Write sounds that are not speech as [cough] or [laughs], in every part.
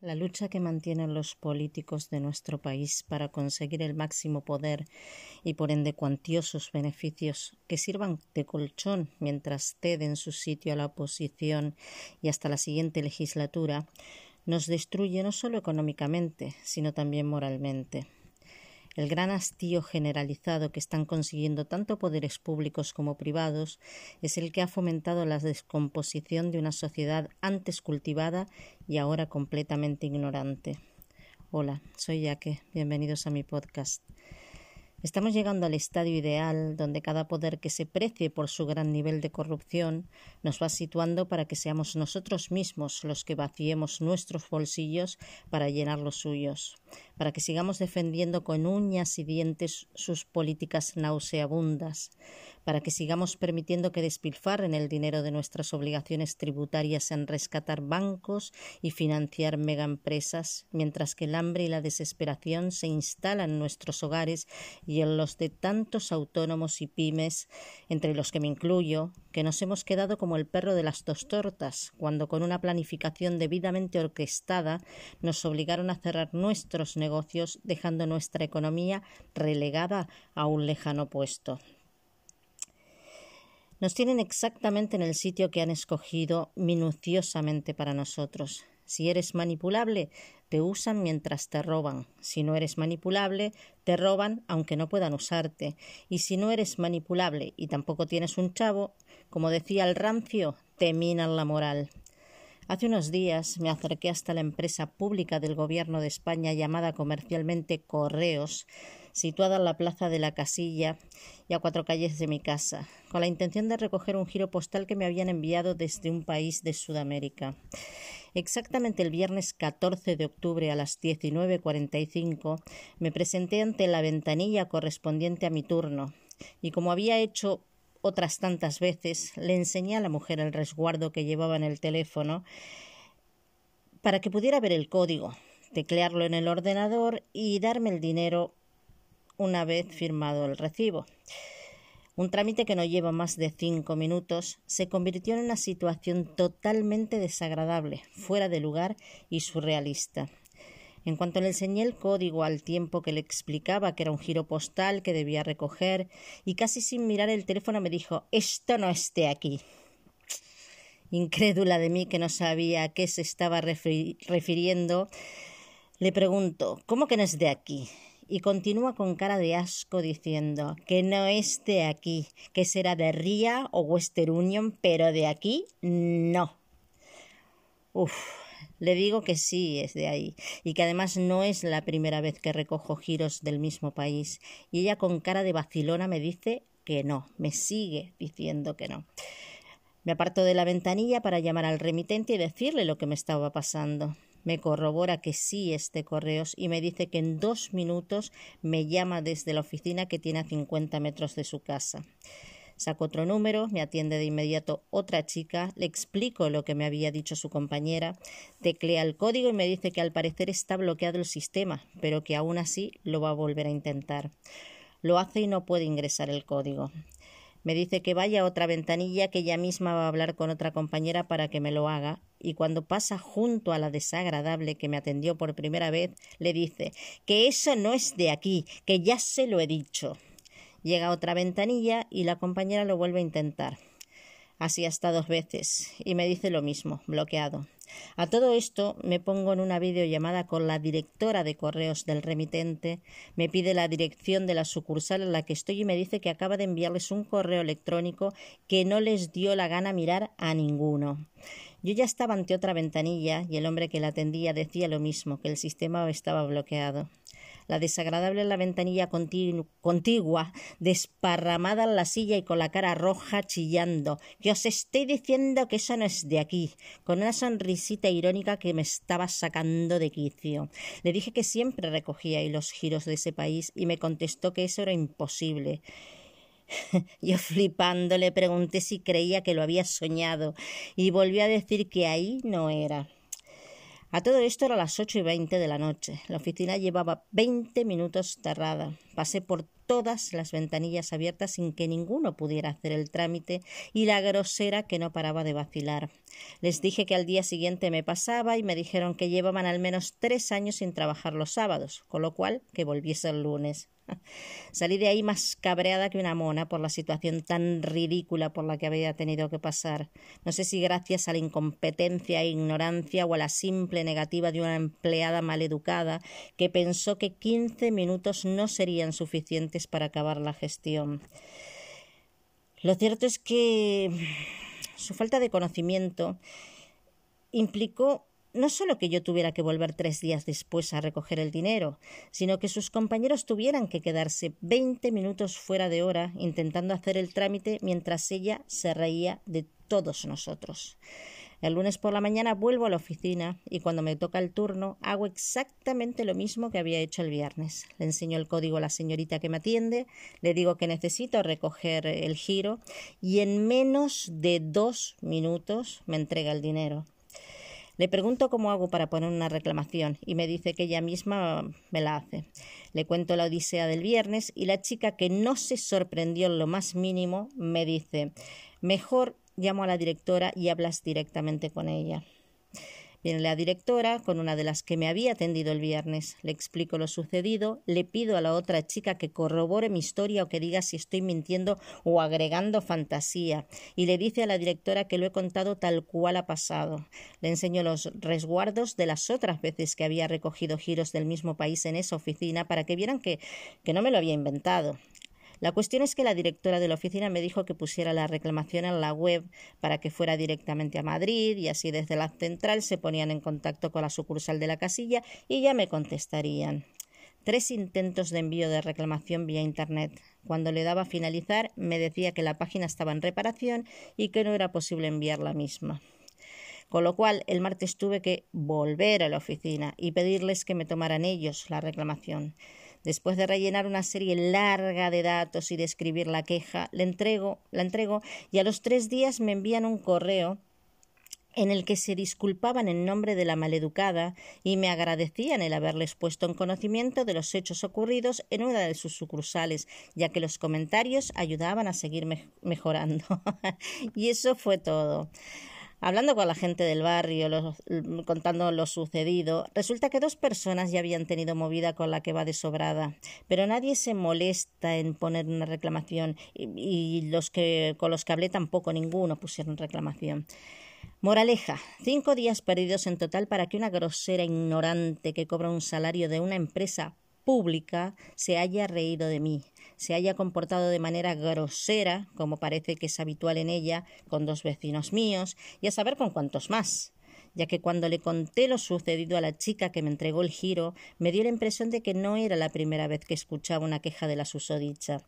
La lucha que mantienen los políticos de nuestro país para conseguir el máximo poder y por ende cuantiosos beneficios que sirvan de colchón mientras ceden su sitio a la oposición y hasta la siguiente legislatura, nos destruye no solo económicamente, sino también moralmente. El gran hastío generalizado que están consiguiendo tanto poderes públicos como privados es el que ha fomentado la descomposición de una sociedad antes cultivada y ahora completamente ignorante. Hola, soy Yaque. Bienvenidos a mi podcast. Estamos llegando al estadio ideal donde cada poder que se precie por su gran nivel de corrupción nos va situando para que seamos nosotros mismos los que vaciemos nuestros bolsillos para llenar los suyos, para que sigamos defendiendo con uñas y dientes sus políticas nauseabundas, para que sigamos permitiendo que despilfarren el dinero de nuestras obligaciones tributarias en rescatar bancos y financiar megaempresas, mientras que el hambre y la desesperación se instalan en nuestros hogares y en los de tantos autónomos y pymes, entre los que me incluyo, que nos hemos quedado como el perro de las dos tortas, cuando con una planificación debidamente orquestada nos obligaron a cerrar nuestros negocios, dejando nuestra economía relegada a un lejano puesto. Nos tienen exactamente en el sitio que han escogido minuciosamente para nosotros. Si eres manipulable, te usan mientras te roban. Si no eres manipulable, te roban aunque no puedan usarte. Y si no eres manipulable y tampoco tienes un chavo, como decía el rancio, te minan la moral. Hace unos días me acerqué hasta la empresa pública del Gobierno de España llamada comercialmente Correos, situada en la plaza de la Casilla y a cuatro calles de mi casa, con la intención de recoger un giro postal que me habían enviado desde un país de Sudamérica. Exactamente el viernes 14 de octubre a las 19.45 me presenté ante la ventanilla correspondiente a mi turno y como había hecho otras tantas veces, le enseñé a la mujer el resguardo que llevaba en el teléfono para que pudiera ver el código, teclearlo en el ordenador y darme el dinero una vez firmado el recibo. Un trámite que no lleva más de cinco minutos se convirtió en una situación totalmente desagradable, fuera de lugar y surrealista. En cuanto le enseñé el código al tiempo que le explicaba que era un giro postal que debía recoger, y casi sin mirar el teléfono me dijo Esto no esté aquí. Incrédula de mí que no sabía a qué se estaba refiriendo, le pregunto ¿Cómo que no es de aquí? y continúa con cara de asco diciendo que no es de aquí, que será de RIA o Western Union, pero de aquí no. Uf, le digo que sí es de ahí y que además no es la primera vez que recojo giros del mismo país y ella con cara de vacilona me dice que no, me sigue diciendo que no. Me aparto de la ventanilla para llamar al remitente y decirle lo que me estaba pasando. Me corrobora que sí es de correos y me dice que en dos minutos me llama desde la oficina que tiene a cincuenta metros de su casa. Saco otro número, me atiende de inmediato otra chica, le explico lo que me había dicho su compañera, teclea el código y me dice que al parecer está bloqueado el sistema, pero que aún así lo va a volver a intentar. Lo hace y no puede ingresar el código. Me dice que vaya a otra ventanilla que ella misma va a hablar con otra compañera para que me lo haga y cuando pasa junto a la desagradable que me atendió por primera vez, le dice que eso no es de aquí, que ya se lo he dicho. Llega a otra ventanilla y la compañera lo vuelve a intentar. Así hasta dos veces, y me dice lo mismo, bloqueado. A todo esto me pongo en una videollamada con la directora de correos del remitente, me pide la dirección de la sucursal en la que estoy y me dice que acaba de enviarles un correo electrónico que no les dio la gana mirar a ninguno. Yo ya estaba ante otra ventanilla y el hombre que la atendía decía lo mismo, que el sistema estaba bloqueado la desagradable en la ventanilla contigua, desparramada en la silla y con la cara roja chillando, que os estoy diciendo que eso no es de aquí, con una sonrisita irónica que me estaba sacando de quicio. Le dije que siempre recogía ahí los giros de ese país y me contestó que eso era imposible. [laughs] Yo flipando le pregunté si creía que lo había soñado y volvió a decir que ahí no era. A todo esto era las ocho y veinte de la noche. La oficina llevaba veinte minutos cerrada. Pasé por todas las ventanillas abiertas sin que ninguno pudiera hacer el trámite y la grosera que no paraba de vacilar. Les dije que al día siguiente me pasaba y me dijeron que llevaban al menos tres años sin trabajar los sábados, con lo cual que volviese el lunes. [laughs] Salí de ahí más cabreada que una mona por la situación tan ridícula por la que había tenido que pasar. No sé si gracias a la incompetencia e ignorancia o a la simple negativa de una empleada maleducada que pensó que quince minutos no serían suficientes para acabar la gestión. Lo cierto es que su falta de conocimiento implicó no solo que yo tuviera que volver tres días después a recoger el dinero, sino que sus compañeros tuvieran que quedarse veinte minutos fuera de hora intentando hacer el trámite mientras ella se reía de todos nosotros. El lunes por la mañana vuelvo a la oficina y cuando me toca el turno hago exactamente lo mismo que había hecho el viernes. Le enseño el código a la señorita que me atiende, le digo que necesito recoger el giro y en menos de dos minutos me entrega el dinero. Le pregunto cómo hago para poner una reclamación y me dice que ella misma me la hace. Le cuento la odisea del viernes y la chica, que no se sorprendió en lo más mínimo, me dice mejor llamo a la directora y hablas directamente con ella. Viene la directora con una de las que me había atendido el viernes. Le explico lo sucedido, le pido a la otra chica que corrobore mi historia o que diga si estoy mintiendo o agregando fantasía. Y le dice a la directora que lo he contado tal cual ha pasado. Le enseño los resguardos de las otras veces que había recogido giros del mismo país en esa oficina para que vieran que, que no me lo había inventado. La cuestión es que la directora de la oficina me dijo que pusiera la reclamación en la web para que fuera directamente a Madrid y así desde la central se ponían en contacto con la sucursal de la casilla y ya me contestarían. Tres intentos de envío de reclamación vía Internet. Cuando le daba a finalizar me decía que la página estaba en reparación y que no era posible enviar la misma. Con lo cual, el martes tuve que volver a la oficina y pedirles que me tomaran ellos la reclamación. Después de rellenar una serie larga de datos y de escribir la queja, la entrego, la entrego y a los tres días me envían un correo en el que se disculpaban en nombre de la maleducada y me agradecían el haberles puesto en conocimiento de los hechos ocurridos en una de sus sucursales, ya que los comentarios ayudaban a seguir mejorando. [laughs] y eso fue todo. Hablando con la gente del barrio, contando lo sucedido, resulta que dos personas ya habían tenido movida con la que va de sobrada, pero nadie se molesta en poner una reclamación y, los que con los que hablé tampoco ninguno pusieron reclamación. Moraleja, cinco días perdidos en total para que una grosera ignorante que cobra un salario de una empresa pública se haya reído de mí, se haya comportado de manera grosera, como parece que es habitual en ella, con dos vecinos míos, y a saber con cuántos más ya que cuando le conté lo sucedido a la chica que me entregó el giro, me dio la impresión de que no era la primera vez que escuchaba una queja de la susodicha.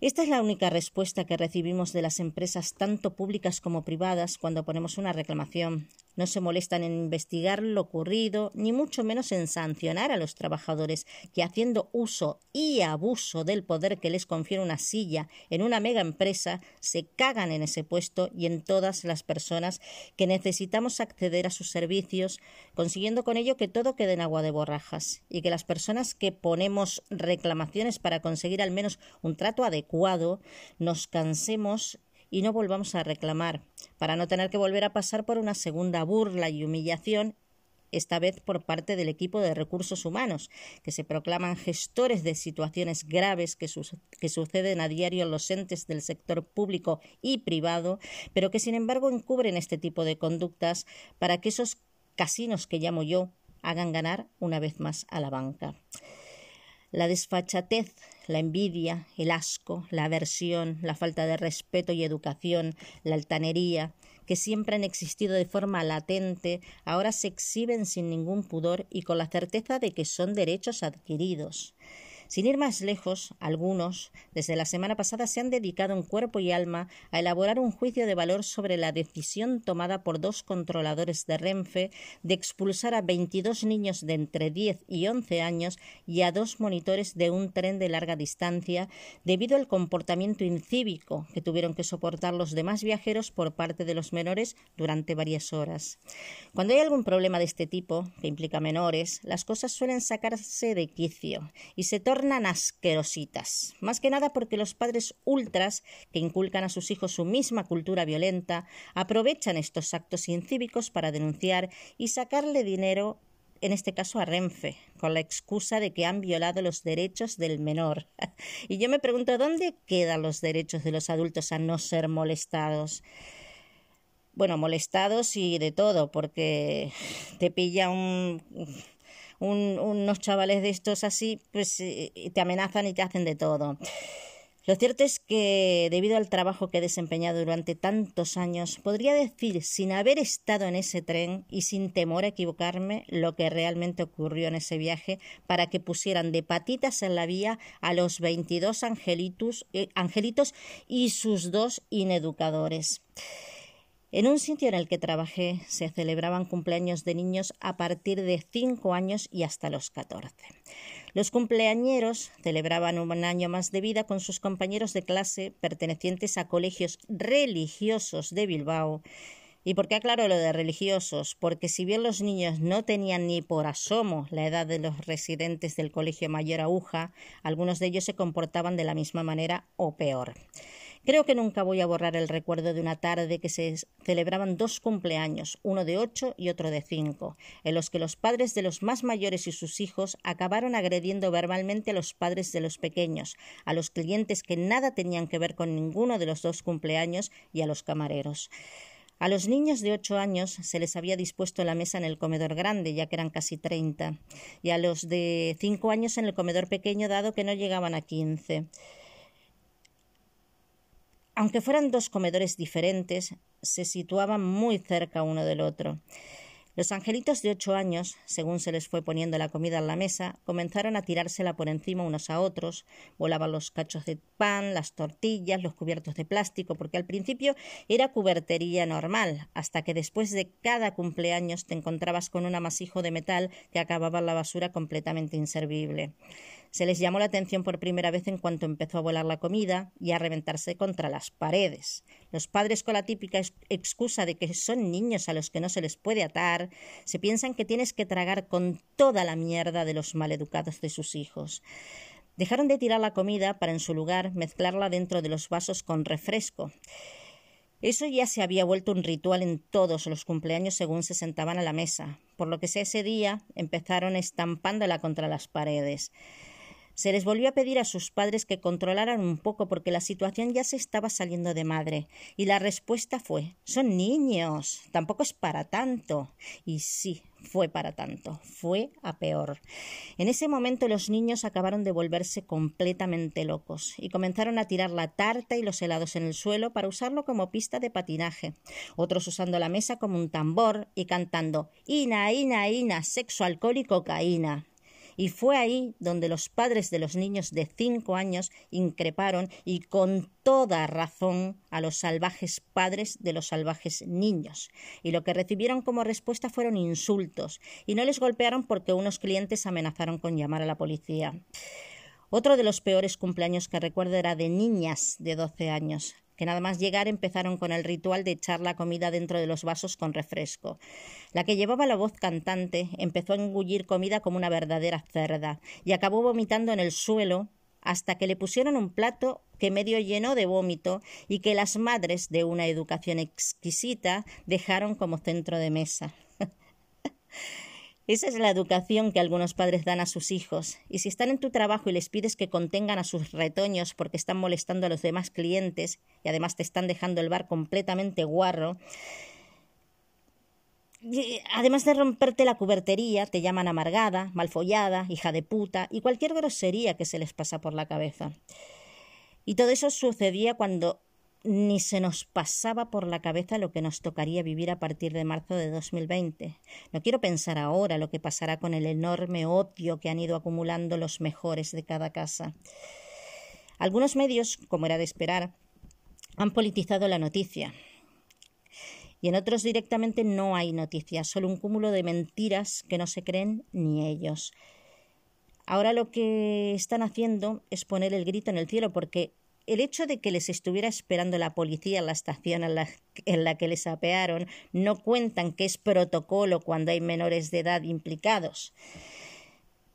Esta es la única respuesta que recibimos de las empresas, tanto públicas como privadas, cuando ponemos una reclamación. No se molestan en investigar lo ocurrido, ni mucho menos en sancionar a los trabajadores que, haciendo uso y abuso del poder que les confiere una silla en una mega empresa, se cagan en ese puesto y en todas las personas que necesitamos acceder a sus servicios, consiguiendo con ello que todo quede en agua de borrajas y que las personas que ponemos reclamaciones para conseguir al menos un trato adecuado nos cansemos y no volvamos a reclamar, para no tener que volver a pasar por una segunda burla y humillación esta vez por parte del equipo de recursos humanos, que se proclaman gestores de situaciones graves que, suceden a diario en los entes del sector público y privado, pero que sin embargo encubren este tipo de conductas para que esos casinos que llamo yo hagan ganar una vez más a la banca. La desfachatez, la envidia, el asco, la aversión, la falta de respeto y educación, la altanería, que siempre han existido de forma latente, ahora se exhiben sin ningún pudor y con la certeza de que son derechos adquiridos. Sin ir más lejos, algunos, desde la semana pasada, se han dedicado en cuerpo y alma a elaborar un juicio de valor sobre la decisión tomada por dos controladores de Renfe de expulsar a 22 niños de entre 10 y 11 años y a dos monitores de un tren de larga distancia debido al comportamiento incívico que tuvieron que soportar los demás viajeros por parte de los menores durante varias horas. Cuando hay algún problema de este tipo, que implica menores, las cosas suelen sacarse de quicio y se torna tornan asquerositas, más que nada porque los padres ultras, que inculcan a sus hijos su misma cultura violenta, aprovechan estos actos incívicos para denunciar y sacarle dinero en este caso a Renfe, con la excusa de que han violado los derechos del menor. [laughs] y yo me pregunto, ¿dónde quedan los derechos de los adultos a no ser molestados? Bueno, molestados y de todo, porque te pilla un, unos chavales de estos así, pues te amenazan y te hacen de todo. Lo cierto es que, debido al trabajo que he desempeñado durante tantos años, podría decir, sin haber estado en ese tren y sin temor a equivocarme, lo que realmente ocurrió en ese viaje para que pusieran de patitas en la vía a los 22 angelitos, eh, angelitos y sus dos ineducadores. En un sitio en el que trabajé se celebraban cumpleaños de niños a partir de cinco años y hasta los catorce. Los cumpleañeros celebraban un año más de vida con sus compañeros de clase pertenecientes a colegios religiosos de Bilbao. ¿Y por qué aclaro lo de religiosos? Porque si bien los niños no tenían ni por asomo la edad de los residentes del colegio mayor aguja, algunos de ellos se comportaban de la misma manera o peor. Creo que nunca voy a borrar el recuerdo de una tarde que se celebraban dos cumpleaños, uno de ocho y otro de cinco, en los que los padres de los más mayores y sus hijos acabaron agrediendo verbalmente a los padres de los pequeños, a los clientes que nada tenían que ver con ninguno de los dos cumpleaños y a los camareros. A los niños de ocho años se les había dispuesto la mesa en el comedor grande, ya que eran casi treinta, y a los de cinco años en el comedor pequeño, dado que no llegaban a quince. Aunque fueran dos comedores diferentes, se situaban muy cerca uno del otro. Los angelitos de ocho años, según se les fue poniendo la comida en la mesa, comenzaron a tirársela por encima unos a otros, volaban los cachos de pan, las tortillas, los cubiertos de plástico, porque al principio era cubertería normal, hasta que después de cada cumpleaños te encontrabas con un amasijo de metal que acababa la basura completamente inservible. Se les llamó la atención por primera vez en cuanto empezó a volar la comida y a reventarse contra las paredes. Los padres con la típica excusa de que son niños a los que no se les puede atar, se piensan que tienes que tragar con toda la mierda de los maleducados de sus hijos. Dejaron de tirar la comida para en su lugar mezclarla dentro de los vasos con refresco. Eso ya se había vuelto un ritual en todos los cumpleaños según se sentaban a la mesa, por lo que ese día empezaron estampándola contra las paredes. Se les volvió a pedir a sus padres que controlaran un poco porque la situación ya se estaba saliendo de madre. Y la respuesta fue Son niños. Tampoco es para tanto. Y sí, fue para tanto. Fue a peor. En ese momento los niños acabaron de volverse completamente locos y comenzaron a tirar la tarta y los helados en el suelo para usarlo como pista de patinaje. Otros usando la mesa como un tambor y cantando Ina, Ina, Ina, sexo, alcohol y cocaína. Y fue ahí donde los padres de los niños de cinco años increparon y con toda razón a los salvajes padres de los salvajes niños. Y lo que recibieron como respuesta fueron insultos, y no les golpearon porque unos clientes amenazaron con llamar a la policía. Otro de los peores cumpleaños que recuerdo era de niñas de doce años que nada más llegar empezaron con el ritual de echar la comida dentro de los vasos con refresco. La que llevaba la voz cantante empezó a engullir comida como una verdadera cerda y acabó vomitando en el suelo hasta que le pusieron un plato que medio llenó de vómito y que las madres de una educación exquisita dejaron como centro de mesa. [laughs] Esa es la educación que algunos padres dan a sus hijos, y si están en tu trabajo y les pides que contengan a sus retoños porque están molestando a los demás clientes y además te están dejando el bar completamente guarro, además de romperte la cubertería, te llaman amargada, malfollada, hija de puta y cualquier grosería que se les pasa por la cabeza. Y todo eso sucedía cuando ni se nos pasaba por la cabeza lo que nos tocaría vivir a partir de marzo de 2020. No quiero pensar ahora lo que pasará con el enorme odio que han ido acumulando los mejores de cada casa. Algunos medios, como era de esperar, han politizado la noticia. Y en otros directamente no hay noticias, solo un cúmulo de mentiras que no se creen ni ellos. Ahora lo que están haciendo es poner el grito en el cielo porque el hecho de que les estuviera esperando la policía en la estación en la, que les apearon no cuentan que es protocolo cuando hay menores de edad implicados.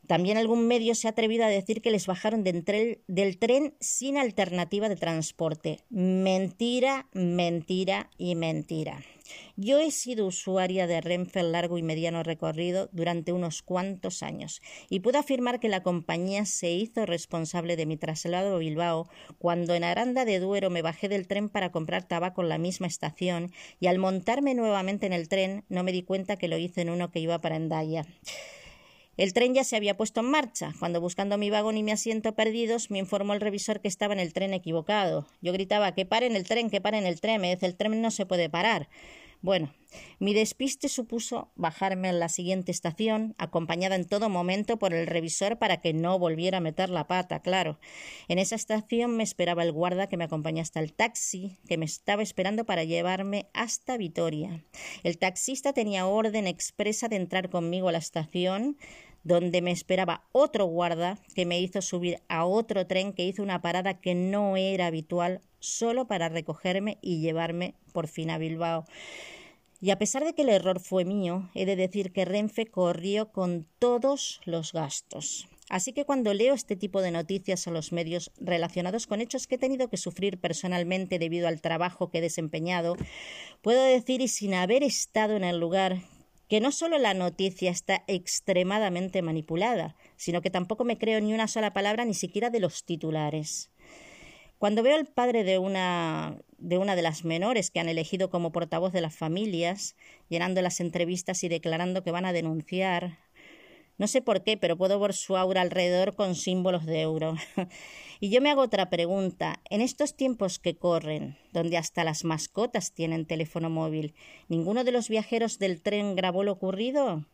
También algún medio se ha atrevido a decir que les bajaron del tren sin alternativa de transporte. Mentira, mentira y mentira. Yo he sido usuaria de Renfe largo y mediano recorrido durante unos cuantos años y puedo afirmar que la compañía se hizo responsable de mi traslado a Bilbao cuando en Aranda de Duero me bajé del tren para comprar tabaco en la misma estación y al montarme nuevamente en el tren no me di cuenta que lo hice en uno que iba para Endaya. El tren ya se había puesto en marcha. Cuando buscando mi vagón y mi asiento perdidos, me informó el revisor que estaba en el tren equivocado. Yo gritaba que paren el tren, que paren el tren. Me dice el tren no se puede parar. Bueno, mi despiste supuso bajarme en la siguiente estación, acompañada en todo momento por el revisor para que no volviera a meter la pata, claro. En esa estación me esperaba el guarda que me acompañó hasta el taxi, que me estaba esperando para llevarme hasta Vitoria. El taxista tenía orden expresa de entrar conmigo a la estación, donde me esperaba otro guarda que me hizo subir a otro tren que hizo una parada que no era habitual solo para recogerme y llevarme por fin a Bilbao. Y a pesar de que el error fue mío, he de decir que Renfe corrió con todos los gastos. Así que cuando leo este tipo de noticias a los medios relacionados con hechos que he tenido que sufrir personalmente debido al trabajo que he desempeñado, puedo decir y sin haber estado en el lugar que no solo la noticia está extremadamente manipulada, sino que tampoco me creo ni una sola palabra ni siquiera de los titulares. Cuando veo al padre de una de una de las menores que han elegido como portavoz de las familias, llenando las entrevistas y declarando que van a denunciar, no sé por qué, pero puedo ver su aura alrededor con símbolos de euro. [laughs] y yo me hago otra pregunta. En estos tiempos que corren, donde hasta las mascotas tienen teléfono móvil, ¿ninguno de los viajeros del tren grabó lo ocurrido?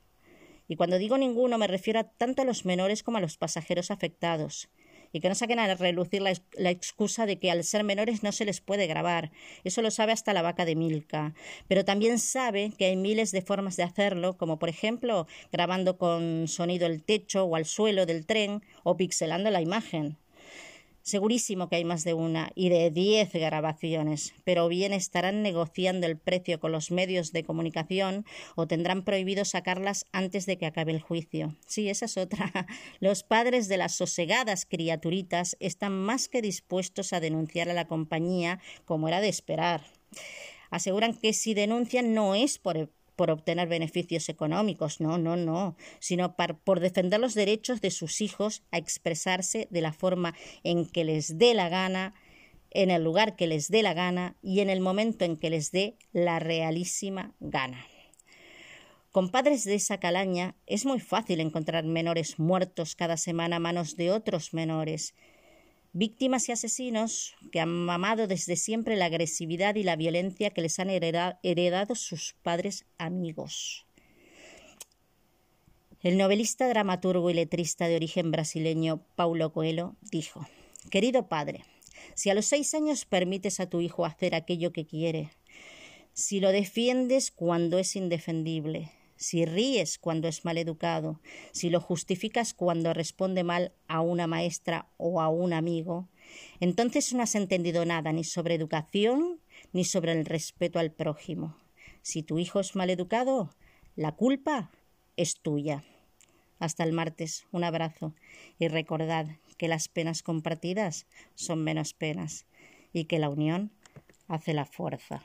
Y cuando digo ninguno me refiero tanto a los menores como a los pasajeros afectados y que no saquen a relucir la, excusa de que al ser menores no se les puede grabar. Eso lo sabe hasta la vaca de Milka. Pero también sabe que hay miles de formas de hacerlo, como por ejemplo grabando con sonido el techo o al suelo del tren o pixelando la imagen. Segurísimo que hay más de una y de diez grabaciones, pero bien estarán negociando el precio con los medios de comunicación o tendrán prohibido sacarlas antes de que acabe el juicio. Sí, esa es otra. [laughs] Los padres de las sosegadas criaturitas están más que dispuestos a denunciar a la compañía, como era de esperar. Aseguran que si denuncian no es por por obtener beneficios económicos, no, no, no, sino por defender los derechos de sus hijos a expresarse de la forma en que les dé la gana, en el lugar que les dé la gana y en el momento en que les dé la realísima gana. Con padres de esa calaña es muy fácil encontrar menores muertos cada semana a manos de otros menores, víctimas y asesinos que han mamado desde siempre la agresividad y la violencia que les han heredado sus padres amigos. El novelista, dramaturgo y letrista de origen brasileño Paulo Coelho dijo Querido padre, si a los seis años permites a tu hijo hacer aquello que quiere, si lo defiendes cuando es indefendible, si ríes cuando es mal educado, si lo justificas cuando responde mal a una maestra o a un amigo, entonces no has entendido nada ni sobre educación ni sobre el respeto al prójimo. Si tu hijo es mal educado, la culpa es tuya. Hasta el martes, un abrazo y recordad que las penas compartidas son menos penas y que la unión hace la fuerza.